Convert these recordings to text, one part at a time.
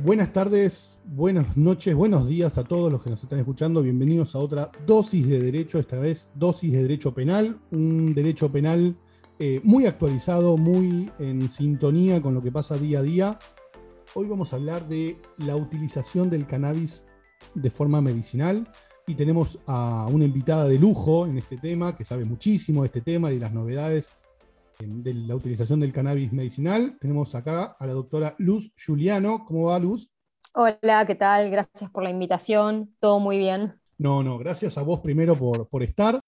Buenas tardes, buenas noches, buenos días a todos los que nos están escuchando. Bienvenidos a otra dosis de derecho, esta vez dosis de derecho penal, un derecho penal eh, muy actualizado, muy en sintonía con lo que pasa día a día. Hoy vamos a hablar de la utilización del cannabis de forma medicinal y tenemos a una invitada de lujo en este tema que sabe muchísimo de este tema y de las novedades de la utilización del cannabis medicinal. Tenemos acá a la doctora Luz Juliano. ¿Cómo va, Luz? Hola, ¿qué tal? Gracias por la invitación. Todo muy bien. No, no, gracias a vos primero por, por estar.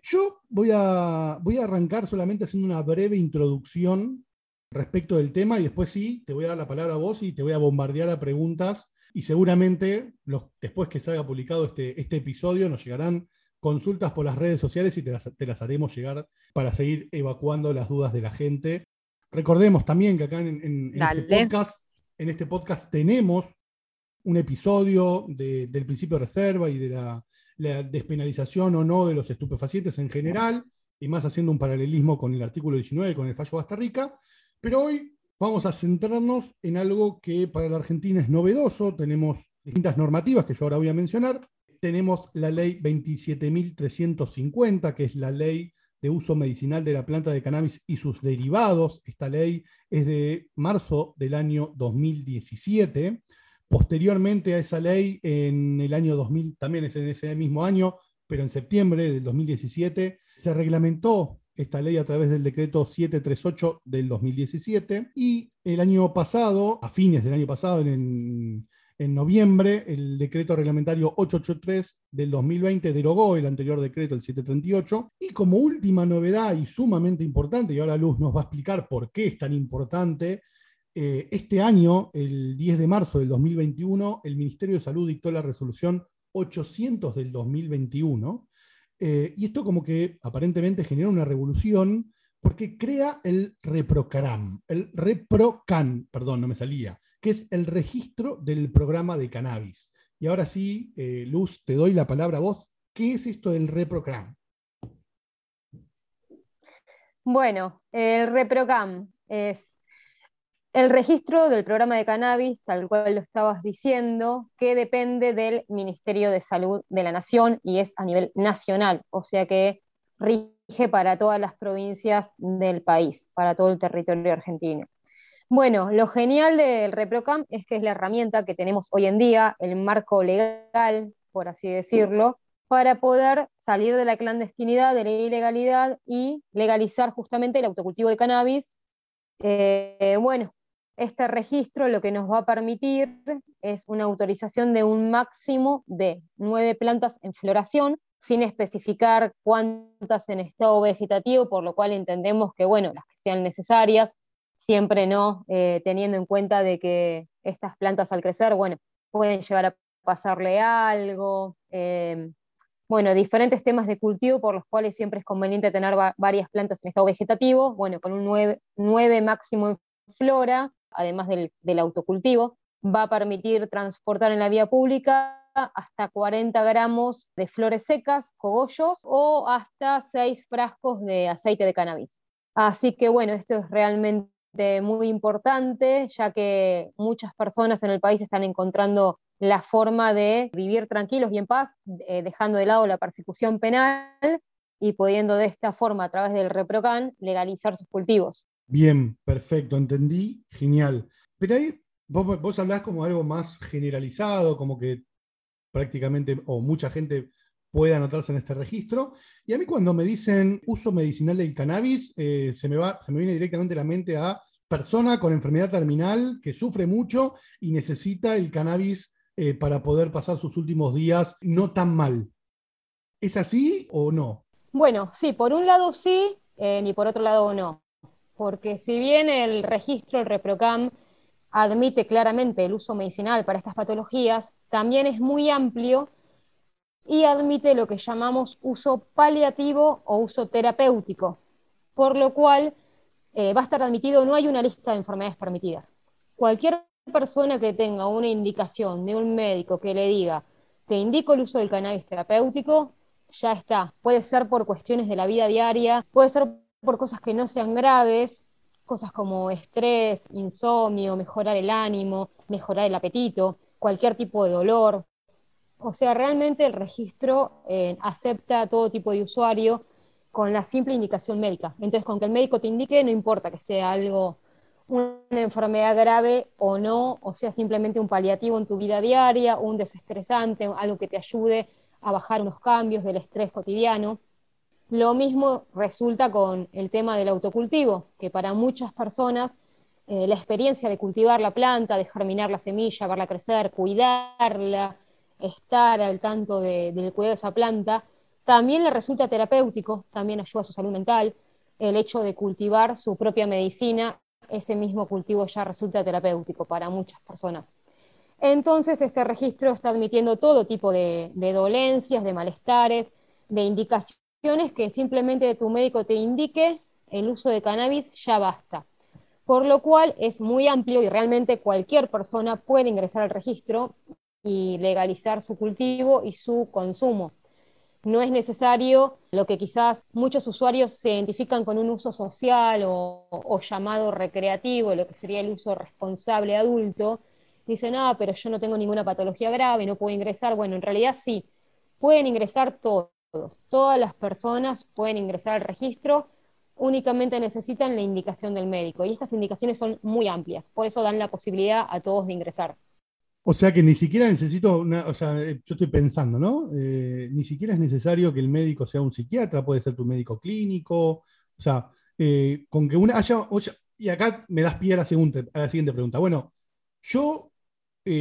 Yo voy a, voy a arrancar solamente haciendo una breve introducción respecto del tema y después sí, te voy a dar la palabra a vos y te voy a bombardear a preguntas y seguramente los, después que se haya publicado este, este episodio nos llegarán consultas por las redes sociales y te las, haremos llegar para seguir evacuando las dudas de la gente. Recordemos también que acá en, este, podcast, en este podcast tenemos un episodio del principio de reserva y de la, despenalización o no de los estupefacientes en general, y más haciendo un paralelismo con el artículo 19, con el fallo Basta Rica. Pero hoy vamos a centrarnos en algo que para la Argentina es novedoso. Tenemos distintas normativas que yo ahora voy a mencionar, tenemos la ley 27.350, que es la ley de uso medicinal de la planta de cannabis y sus derivados. Esta ley es de marzo del año 2017. Posteriormente a esa ley, en el año 2000, también es en ese mismo año, pero en septiembre del 2017, se reglamentó esta ley a través del decreto 738 del 2017 y el año pasado, a fines del año pasado, en, en noviembre, el decreto reglamentario 883 del 2020 derogó el anterior decreto, el 738. Y como última novedad y sumamente importante, y ahora Luz nos va a explicar por qué es tan importante, eh, este año, el 10 de marzo del 2021, el Ministerio de Salud dictó la resolución 800 del 2021. Eh, y esto como que aparentemente genera una revolución porque crea el ReproCAM, el ReproCan, perdón, no me salía, es el registro del programa de cannabis. Y ahora sí, eh, Luz, te doy la palabra a vos. ¿Qué es esto del ReproCam? Bueno, el ReproCam es el registro del programa de cannabis, tal cual lo estabas diciendo, que depende del Ministerio de Salud de la Nación y es a nivel nacional, o sea que rige para todas las provincias del país, para todo el territorio argentino. Bueno, lo genial del ReproCam es que es la herramienta que tenemos hoy en día, el marco legal, por así decirlo, para poder salir de la clandestinidad, de la ilegalidad y legalizar justamente el autocultivo de cannabis. Eh, bueno, este registro lo que nos va a permitir es una autorización de un máximo de nueve plantas en floración, sin especificar cuántas en estado vegetativo, por lo cual entendemos que, bueno, las que sean necesarias, siempre no eh, teniendo en cuenta de que estas plantas al crecer, bueno, pueden llegar a pasarle algo, em, bueno, diferentes temas de cultivo por los cuales siempre es conveniente tener varias plantas en estado vegetativo, bueno, con un 9, máximo en flora, además del, del, autocultivo, va a permitir transportar en la vía pública hasta 40 gramos de flores secas, cogollos o hasta 6 frascos de aceite de cannabis. Así que bueno, esto es realmente muy importante, ya que muchas personas en el país están encontrando la forma de vivir tranquilos y en paz, eh, dejando de lado la persecución penal y pudiendo de esta forma, a través del ReproCan, legalizar sus cultivos. Bien, perfecto, entendí, genial. Pero ahí vos, vos hablás como algo más generalizado, como que prácticamente o mucha gente puede anotarse en este registro. Y a mí cuando me dicen uso medicinal del cannabis, eh, se, me va, se me viene directamente a la mente a persona con enfermedad terminal que sufre mucho y necesita el cannabis eh, para poder pasar sus últimos días no tan mal. ¿Es así o no? Bueno, sí, por un lado sí, eh, ni por otro lado no. Porque si bien el registro, el ReproCam, admite claramente el uso medicinal para estas patologías, también es muy amplio y admite lo que llamamos uso paliativo o uso terapéutico, por lo cual eh, va a estar admitido, no hay una lista de enfermedades permitidas. Cualquier persona que tenga una indicación de un médico que le diga, te indico el uso del cannabis terapéutico, ya está. Puede ser por cuestiones de la vida diaria, puede ser por cosas que no sean graves, cosas como estrés, insomnio, mejorar el ánimo, mejorar el apetito, cualquier tipo de dolor. O sea, realmente el registro eh, acepta a todo tipo de usuario con la simple indicación médica. Entonces, con que el médico te indique, no importa que sea algo, una enfermedad grave o no, o sea, simplemente un paliativo en tu vida diaria, un desestresante, algo que te ayude a bajar unos cambios del estrés cotidiano. Lo mismo resulta con el tema del autocultivo, que para muchas personas eh, la experiencia de cultivar la planta, de germinar la semilla, verla crecer, cuidarla, estar al tanto del cuidado de esa planta, también le resulta terapéutico, también ayuda a su salud mental. El hecho de cultivar su propia medicina, ese mismo cultivo ya resulta terapéutico para muchas personas. Entonces, este registro está admitiendo todo tipo de, dolencias, de malestares, de indicaciones que simplemente tu médico te indique el uso de cannabis ya basta. Por lo cual es muy amplio y realmente cualquier persona puede ingresar al registro y legalizar su cultivo y su consumo. No es necesario lo que quizás muchos usuarios se identifican con un uso social o, llamado recreativo, lo que sería el uso responsable adulto, dicen, ah, pero yo no tengo ninguna patología grave, no puedo ingresar. Bueno, en realidad sí, pueden ingresar todos, todas las personas pueden ingresar al registro, únicamente necesitan la indicación del médico. Y estas indicaciones son muy amplias, por eso dan la posibilidad a todos de ingresar. O sea que ni siquiera necesito, una, o sea, eh, yo estoy pensando, ¿no? Eh, ni siquiera es necesario que el médico sea un psiquiatra, puede ser tu médico clínico, o sea, eh, con que una haya, y acá me das pie a la, segunda, a la siguiente pregunta. Bueno, yo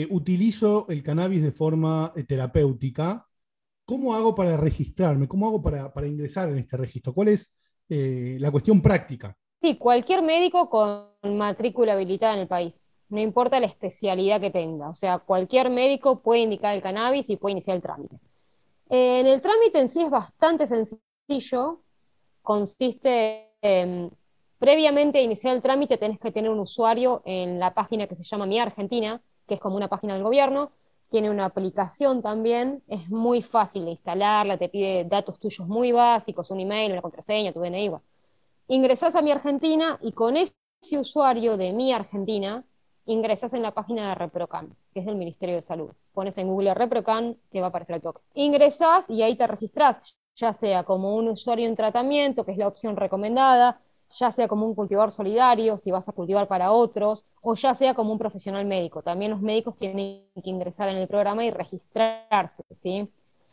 utilizo el cannabis de forma terapéutica, ¿cómo hago para registrarme? ¿Cómo hago para, ingresar en este registro? ¿Cuál es la cuestión práctica? Sí, cualquier médico con matrícula habilitada en el país, no importa la especialidad que tenga, o sea, cualquier médico puede indicar el cannabis y puede iniciar el trámite. en el trámite en sí es bastante sencillo, consiste en, previamente a iniciar el trámite tenés que tener un usuario en la página que se llama Mi Argentina, que es como una página del gobierno, tiene una aplicación también, es muy fácil de instalarla, te pide datos tuyos muy básicos, un email, una contraseña, tu DNI. Ingresás a Mi Argentina y con ese usuario de Mi Argentina ingresás en la página de ReproCan, que es del Ministerio de Salud. Pones en Google ReproCan, te va a aparecer el toque. Ingresás y ahí te registrás, ya sea como un usuario en tratamiento, que es la opción recomendada, ya sea como un cultivador solidario, si vas a cultivar para otros, o ya sea como un profesional médico. También los médicos tienen que ingresar en el programa y registrarse, ¿sí?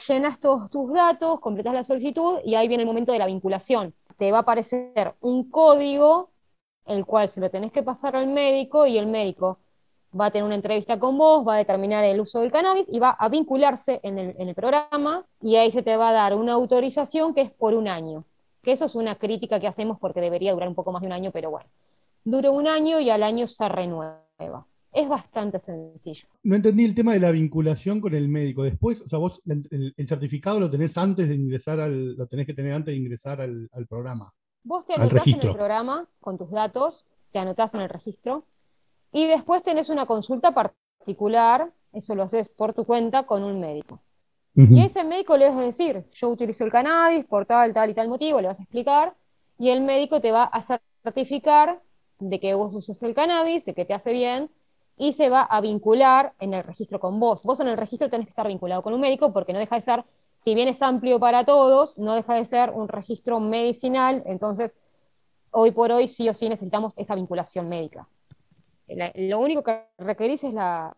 Llenas todos tus datos, completas la solicitud y ahí viene el momento de la vinculación. Te va a aparecer un código, el cual se lo tenés que pasar al médico y el médico va a tener una entrevista con vos, va a determinar el uso del cannabis y va a vincularse en el, en el programa y ahí se te va a dar una autorización que es por un año que eso es una crítica que hacemos porque debería durar un poco más de un año, pero bueno, dura un año y al año se renueva. Es bastante sencillo. No entendí el tema de la vinculación con el médico. Después, o sea, vos el, certificado lo tenés antes de ingresar al, lo tenés que tener antes de ingresar al, programa. Vos te anotás en el programa con tus datos, te anotás en el registro, y después tenés una consulta particular, eso lo haces por tu cuenta con un médico. Y a ese médico le vas a decir, yo utilizo el cannabis por tal, tal y tal motivo, le vas a explicar, y el médico te va a certificar de que vos uses el cannabis, de que te hace bien, y se va a vincular en el registro con vos. Vos en el registro tenés que estar vinculado con un médico porque no deja de ser, si bien es amplio para todos, no deja de ser un registro medicinal, entonces hoy por hoy sí o sí necesitamos esa vinculación médica. lo único que requerís es la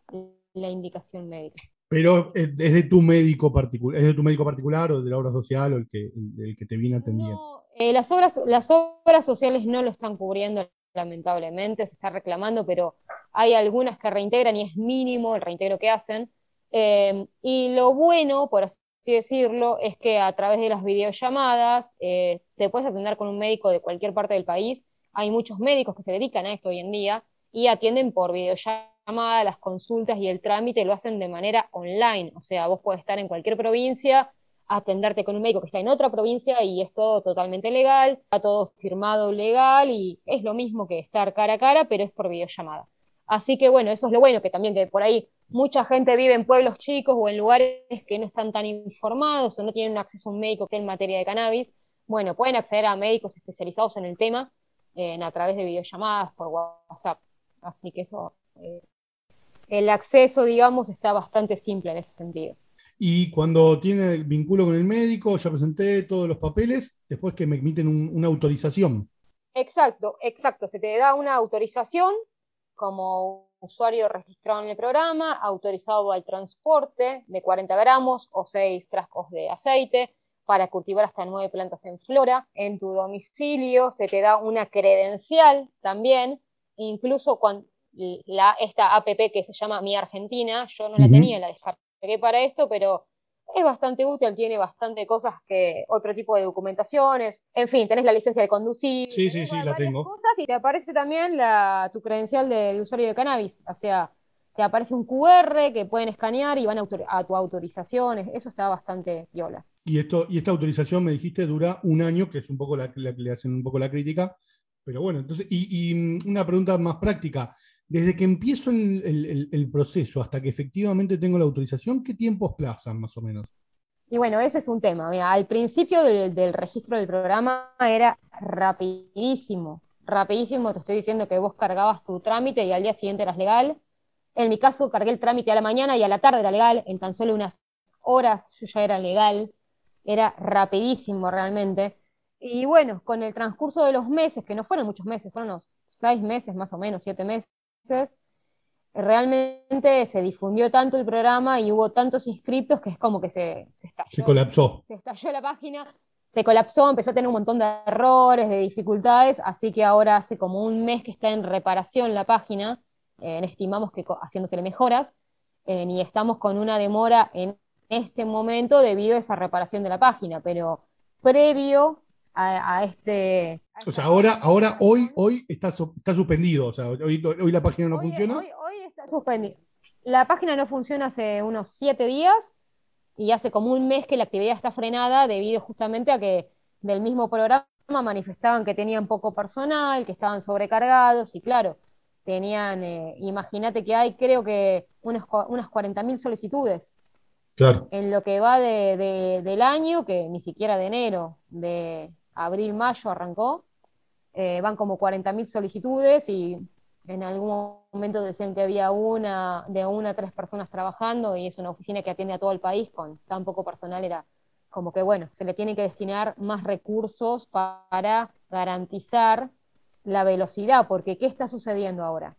indicación médica. Pero es de tu médico particular, es de tu médico particular o de la obra social o el que, el, que te viene atendiendo. Eh, las, obras, las obras sociales no lo están cubriendo, lamentablemente, se está reclamando, pero hay algunas que reintegran y es mínimo el reintegro que hacen. Eh, y lo bueno, por así decirlo, es que a través de las videollamadas eh, te puedes atender con un médico de cualquier parte del país. Hay muchos médicos que se dedican a esto hoy en día y atienden por videollamada las consultas y el trámite lo hacen de manera online. O sea, vos podés estar en cualquier provincia, atenderte con un médico que está en otra provincia y es todo totalmente legal, está todo firmado legal y es lo mismo que estar cara a cara, pero es por videollamada. Así que bueno, eso es lo bueno, que también que por ahí mucha gente vive en pueblos chicos o en lugares que no están tan informados o no tienen acceso a un médico que en materia de cannabis. Bueno, pueden acceder a médicos especializados en el tema a través de videollamadas por WhatsApp. Así que eso eh, el acceso, digamos, está bastante simple en ese sentido. Y cuando tiene el vínculo con el médico, ya presenté todos los papeles, después que me emiten una autorización. Exacto, exacto. Se te da una autorización como usuario registrado en el programa, autorizado al transporte de 40 gramos o 6 frascos de aceite para cultivar hasta 9 plantas en flora. En tu domicilio se te da una credencial también, incluso cuando la, esta APP que se llama Mi Argentina, yo no la tenía, la descargué para esto, pero es bastante útil, tiene bastante cosas que otro tipo de documentaciones. En fin, tenés la licencia de conducir. Sí, sí, sí, la tengo. Cosas y te aparece también la, tu credencial de, usuario de cannabis. O sea, te aparece un QR que pueden escanear y van a, tu autorización. Eso está bastante viola. Y, esto, y esta autorización, me dijiste, dura un año, que es un poco la que le hacen un poco la crítica. Pero bueno, entonces, y, y mm, una pregunta más práctica desde que empiezo el, proceso hasta que efectivamente tengo la autorización, ¿qué tiempos plazan más o menos? Y bueno, ese es un tema. Mira, al principio del, registro del programa era rapidísimo, rapidísimo. Te estoy diciendo que vos cargabas tu trámite y al día siguiente eras legal. En mi caso, cargué el trámite a la mañana y a la tarde era legal. En tan solo unas horas yo ya era legal. Era rapidísimo realmente. Y bueno, con el transcurso de los meses, que no fueron muchos meses, fueron unos seis meses más o menos, siete meses, realmente se difundió tanto el programa y hubo tantos inscriptos que es como que se, se estalló. Se colapsó. Se estalló la página, se colapsó, empezó a tener un montón de errores, de dificultades, así que ahora hace como un mes que está en reparación la página, eh, estimamos que haciéndose mejoras, eh, y estamos con una demora en este momento debido a esa reparación de la página, pero previo a, este... o sea, ahora, ahora hoy, hoy está, está suspendido, o sea, hoy, hoy la página no funciona. Hoy, hoy está suspendido. La página no funciona hace unos siete días y hace como un mes que la actividad está frenada debido justamente a que del mismo programa manifestaban que tenían poco personal, que estaban sobrecargados y claro, tenían, eh, imagínate que hay creo que unas, unas 40.000 solicitudes. Claro. En lo que va de, del año, que ni siquiera de enero, de, abril, mayo arrancó, eh, van como 40.000 solicitudes y en algún momento decían que había una, de una a tres personas trabajando y es una oficina que atiende a todo el país con tan poco personal, era como que bueno, se le tiene que destinar más recursos para garantizar la velocidad, porque ¿qué está sucediendo ahora?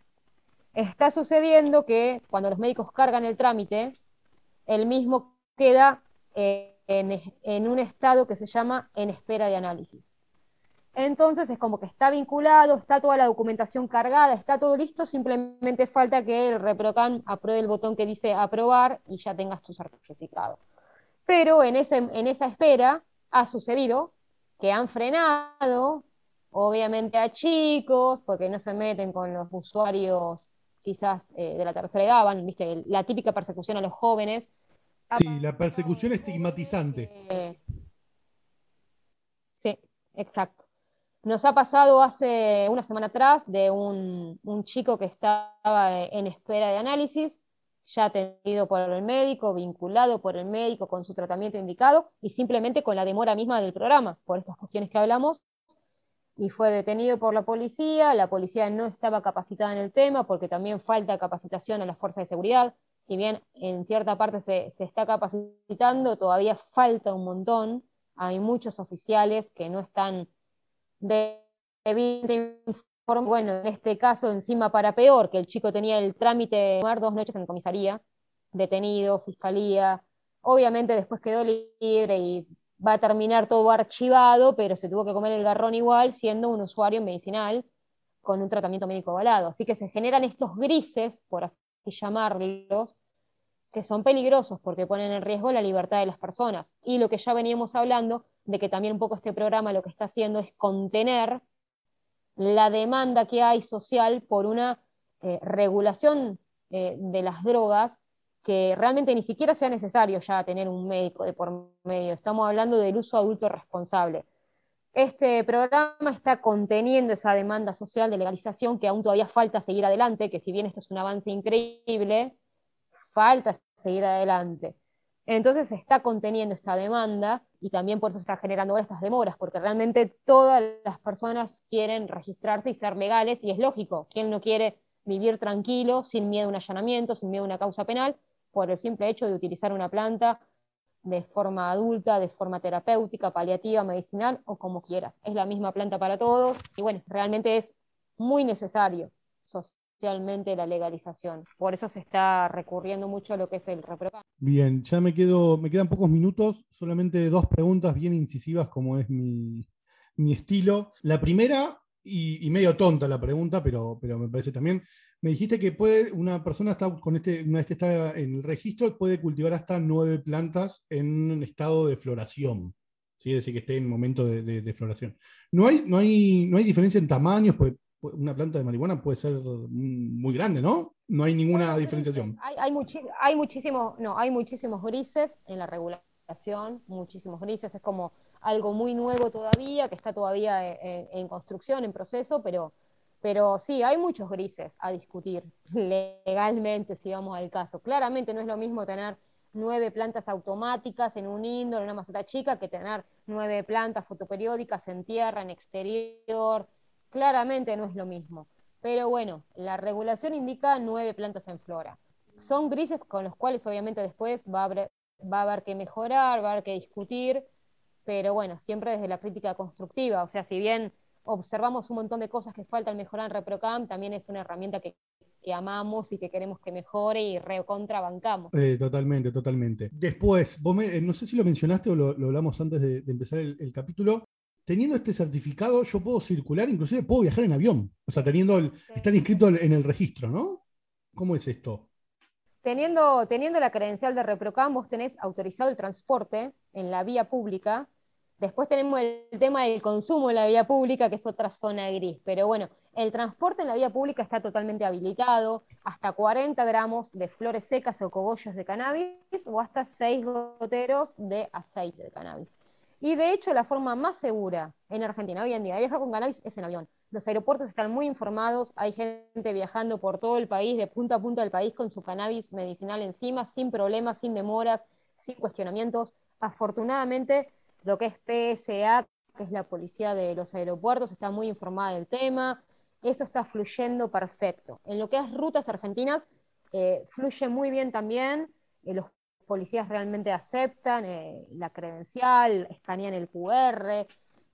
Está sucediendo que cuando los médicos cargan el trámite, el mismo queda eh, en, un estado que se llama en espera de análisis. Entonces es como que está vinculado, está toda la documentación cargada, está todo listo, simplemente falta que el ReproCam apruebe el botón que dice aprobar y ya tengas tu certificado. Pero en, ese, en esa espera ha sucedido que han frenado, obviamente a chicos, porque no se meten con los usuarios quizás eh, de la tercera edad, van, viste, la típica persecución a los jóvenes, Sí, la persecución estigmatizante. Sí, exacto. Nos ha pasado hace una semana atrás de un, chico que estaba en espera de análisis, ya atendido por el médico, vinculado por el médico con su tratamiento indicado y simplemente con la demora misma del programa, por estas cuestiones que hablamos, y fue detenido por la policía. La policía no estaba capacitada en el tema porque también falta capacitación a las fuerzas de seguridad si bien en cierta parte se, está capacitando, todavía falta un montón. Hay muchos oficiales que no están de bueno, en este caso encima para peor, que el chico tenía el trámite de dos noches en comisaría, detenido, fiscalía, obviamente después quedó libre y va a terminar todo archivado, pero se tuvo que comer el garrón igual siendo un usuario medicinal con un tratamiento médico avalado. Así que se generan estos grises, por así llamarlos, que son peligrosos porque ponen en riesgo la libertad de las personas. Y lo que ya veníamos hablando, de que también un poco este programa lo que está haciendo es contener la demanda que hay social por una eh, regulación eh, de las drogas que realmente ni siquiera sea necesario ya tener un médico de por medio. Estamos hablando del uso adulto responsable. Este programa está conteniendo esa demanda social de legalización que aún todavía falta seguir adelante, que si bien esto es un avance increíble, falta seguir adelante. Entonces está conteniendo esta demanda y también por eso está generando ahora estas demoras, porque realmente todas las personas quieren registrarse y ser legales y es lógico, ¿quién no quiere vivir tranquilo, sin miedo a un allanamiento, sin miedo a una causa penal, por el simple hecho de utilizar una planta de forma adulta, de forma terapéutica, paliativa, medicinal o como quieras. Es la misma planta para todos y bueno, realmente es muy necesario socialmente la legalización. Por eso se está recurriendo mucho a lo que es el reprograma. Bien, ya me, quedo, me quedan pocos minutos, solamente dos preguntas bien incisivas como es mi, mi estilo. La primera, y, medio tonta la pregunta, pero, pero me parece también, me dijiste que puede, una persona está con este, una vez que está en el registro, puede cultivar hasta nueve plantas en un estado de floración. ¿sí? Es decir, que esté en momento de, floración. No hay, no, hay, no hay diferencia en tamaños, porque una planta de marihuana puede ser muy grande, ¿no? No hay ninguna diferenciación. Hay, hay, hay, muchísimos, no, hay muchísimos grises en la regulación, muchísimos grises. Es como algo muy nuevo todavía, que está todavía en, construcción, en proceso, pero, pero sí, hay muchos grises a discutir legalmente, si vamos al caso. Claramente no es lo mismo tener nueve plantas automáticas en un indoor, en una maceta chica, que tener nueve plantas fotoperiódicas en tierra, en exterior. Claramente no es lo mismo. Pero bueno, la regulación indica nueve plantas en flora. Son grises con los cuales obviamente después va a haber, va a haber que mejorar, va a haber que discutir, pero bueno, siempre desde la crítica constructiva, o sea, si bien observamos un montón de cosas que faltan mejorar en ReproCam, también es una herramienta que, amamos y que queremos que mejore y recontrabancamos. Eh, totalmente, totalmente. Después, vos eh, no sé si lo mencionaste o lo, hablamos antes de, empezar el, capítulo, teniendo este certificado yo puedo circular, inclusive puedo viajar en avión, o sea, teniendo el, estar inscrito en el registro, ¿no? ¿Cómo es esto? Teniendo, teniendo la credencial de ReproCam, vos tenés autorizado el transporte en la vía pública Después tenemos el tema del consumo en la vía pública, que es otra zona gris. Pero bueno, el transporte en la vía pública está totalmente habilitado, hasta 40 gramos de flores secas o cogollos de cannabis o hasta 6 goteros de aceite de cannabis. Y de hecho, la forma más segura en Argentina hoy en día de viajar con cannabis es en avión. Los aeropuertos están muy informados, hay gente viajando por todo el país, de punta a punta del país, con su cannabis medicinal encima, sin problemas, sin demoras, sin cuestionamientos. Afortunadamente, lo que es PSA, que es la policía de los aeropuertos, está muy informada del tema. Eso está fluyendo perfecto. En lo que es rutas argentinas, eh, fluye muy bien también. Eh, los policías realmente aceptan eh, la credencial, escanean el QR.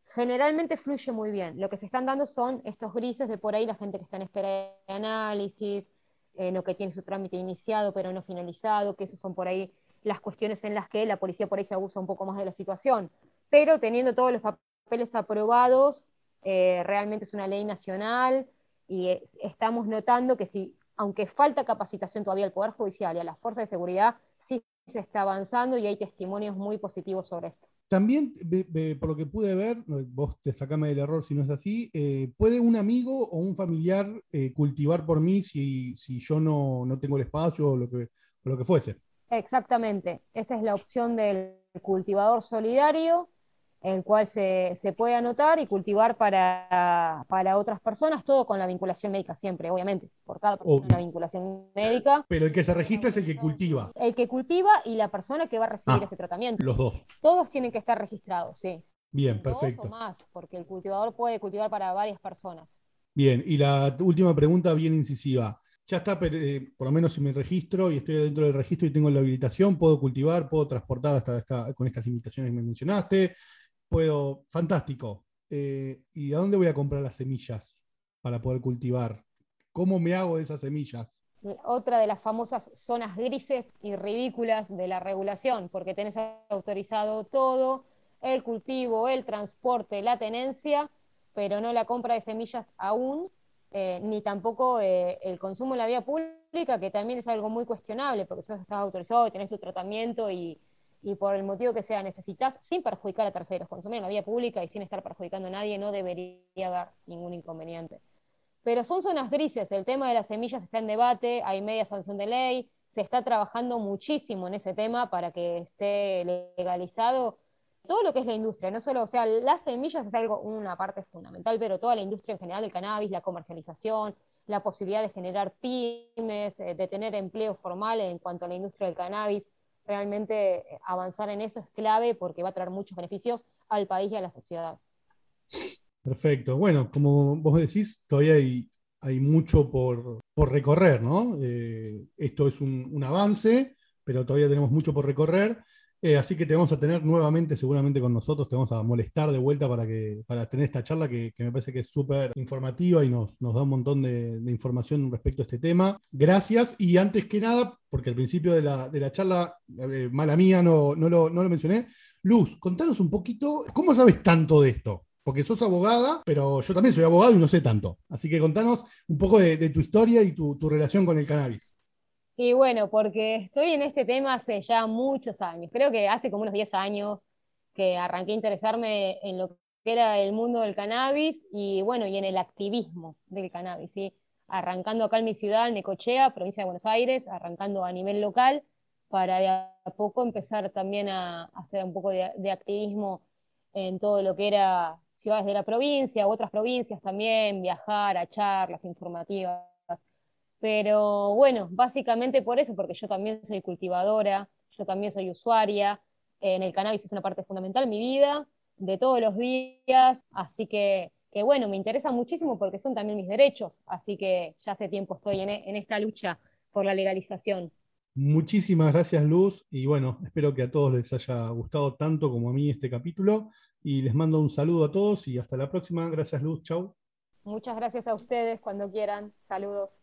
Generalmente fluye muy bien. Lo que se están dando son estos grises de por ahí la gente que está en espera de análisis, lo que tiene su trámite iniciado pero no finalizado, que esos son por ahí las cuestiones en las que la policía por ahí se abusa un poco más de la situación. Pero teniendo todos los papeles aprobados, eh, realmente es una ley nacional y eh, estamos notando que si, aunque falta capacitación todavía al Poder Judicial y a las fuerzas de seguridad, sí se está avanzando y hay testimonios muy positivos sobre esto. También, por lo que pude ver, vos te sacame del error si no es así, eh, ¿puede un amigo o un familiar cultivar por mí si, si yo no, no, tengo el espacio o lo que, o lo que fuese? Exactamente, esta es la opción del cultivador solidario, en el cual se, puede anotar y cultivar para, para, otras personas, todo con la vinculación médica siempre, obviamente, por cada persona una vinculación médica. Pero el que se registra es el que cultiva. El que cultiva y la persona que va a recibir ah, ese tratamiento. Los dos. Todos tienen que estar registrados, sí. Bien, perfecto. O más, porque el cultivador puede cultivar para varias personas. Bien, y la última pregunta bien incisiva ya está, eh, por lo menos si me registro y estoy dentro del registro y tengo la habilitación, puedo cultivar, puedo transportar hasta con estas limitaciones que me mencionaste, puedo, fantástico. Eh, ¿Y a dónde voy a comprar las semillas para poder cultivar? ¿Cómo me hago esas semillas? Otra de las famosas zonas grises y ridículas de la regulación, porque tenés autorizado todo, el cultivo, el transporte, la tenencia, pero no la compra de semillas aún eh, ni tampoco eh, el consumo en la vía pública, que también es algo muy cuestionable, porque sos estás autorizado y tenés tu tratamiento y, por el motivo que sea necesitas, sin perjudicar a terceros, consumir en la vía pública y sin estar perjudicando a nadie, no debería haber ningún inconveniente. Pero son zonas grises, el tema de las semillas está en debate, hay media sanción de ley, se está trabajando muchísimo en ese tema para que esté legalizado todo lo que es la industria, no solo, o sea, las semillas es algo, una parte fundamental, pero toda la industria en general del cannabis, la comercialización, la posibilidad de generar pymes, eh, de tener empleo formal en cuanto a la industria del cannabis, realmente eh, avanzar en eso es clave porque va a traer muchos beneficios al país y a la sociedad. Perfecto. Bueno, como vos decís, todavía hay, hay mucho por, recorrer, ¿no? Eh, esto es un, avance, pero todavía tenemos mucho por recorrer. Eh, así que te vamos a tener nuevamente, seguramente con nosotros, te vamos a molestar de vuelta para, que, para tener esta charla que, me parece que es súper informativa y nos, nos, da un montón de, información respecto a este tema. Gracias. Y antes que nada, porque al principio de la, de la charla, eh, mala mía, no, no, lo, no lo mencioné, Luz, contanos un poquito, ¿cómo sabes tanto de esto? Porque sos abogada, pero yo también soy abogado y no sé tanto. Así que contanos un poco de, tu historia y tu, tu relación con el cannabis. Y bueno, porque estoy en este tema hace ya muchos años, creo que hace como unos 10 años que arranqué a interesarme en lo que era el mundo del cannabis y bueno, y en el activismo del cannabis, ¿sí? Arrancando acá en mi ciudad, en Necochea, provincia de Buenos Aires, arrancando a nivel local, para de a poco empezar también a, hacer un poco de, de, activismo en todo lo que era ciudades de la provincia, u otras provincias también, viajar a charlas informativas pero bueno, básicamente por eso, porque yo también soy cultivadora, yo también soy usuaria, en el cannabis es una parte fundamental de mi vida, de todos los días, así que, bueno, me interesa muchísimo porque son también mis derechos, así que ya hace tiempo estoy en, en esta lucha por la legalización. Muchísimas gracias Luz y bueno, espero que a todos les haya gustado tanto como a mí este capítulo y les mando un saludo a todos y hasta la próxima. Gracias Luz, chau. Muchas gracias a ustedes cuando quieran. Saludos.